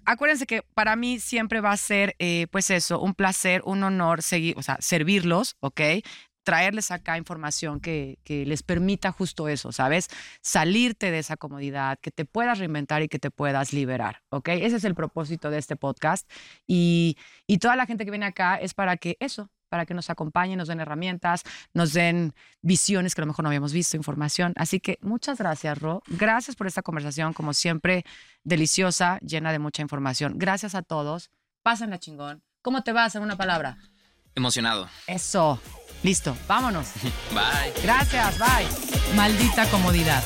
acuérdense que para mí siempre va a ser, eh, pues eso, un placer, un honor seguir, o sea, servirlos, ¿ok? Traerles acá información que, que les permita justo eso, ¿sabes? Salirte de esa comodidad, que te puedas reinventar y que te puedas liberar, ¿ok? Ese es el propósito de este podcast. Y, y toda la gente que viene acá es para que eso, para que nos acompañen, nos den herramientas, nos den visiones que a lo mejor no habíamos visto, información. Así que muchas gracias, Ro. Gracias por esta conversación, como siempre, deliciosa, llena de mucha información. Gracias a todos. Pásenla chingón. ¿Cómo te vas en una palabra? Emocionado. Eso. Listo, vámonos. Bye. Gracias, bye. Maldita comodidad.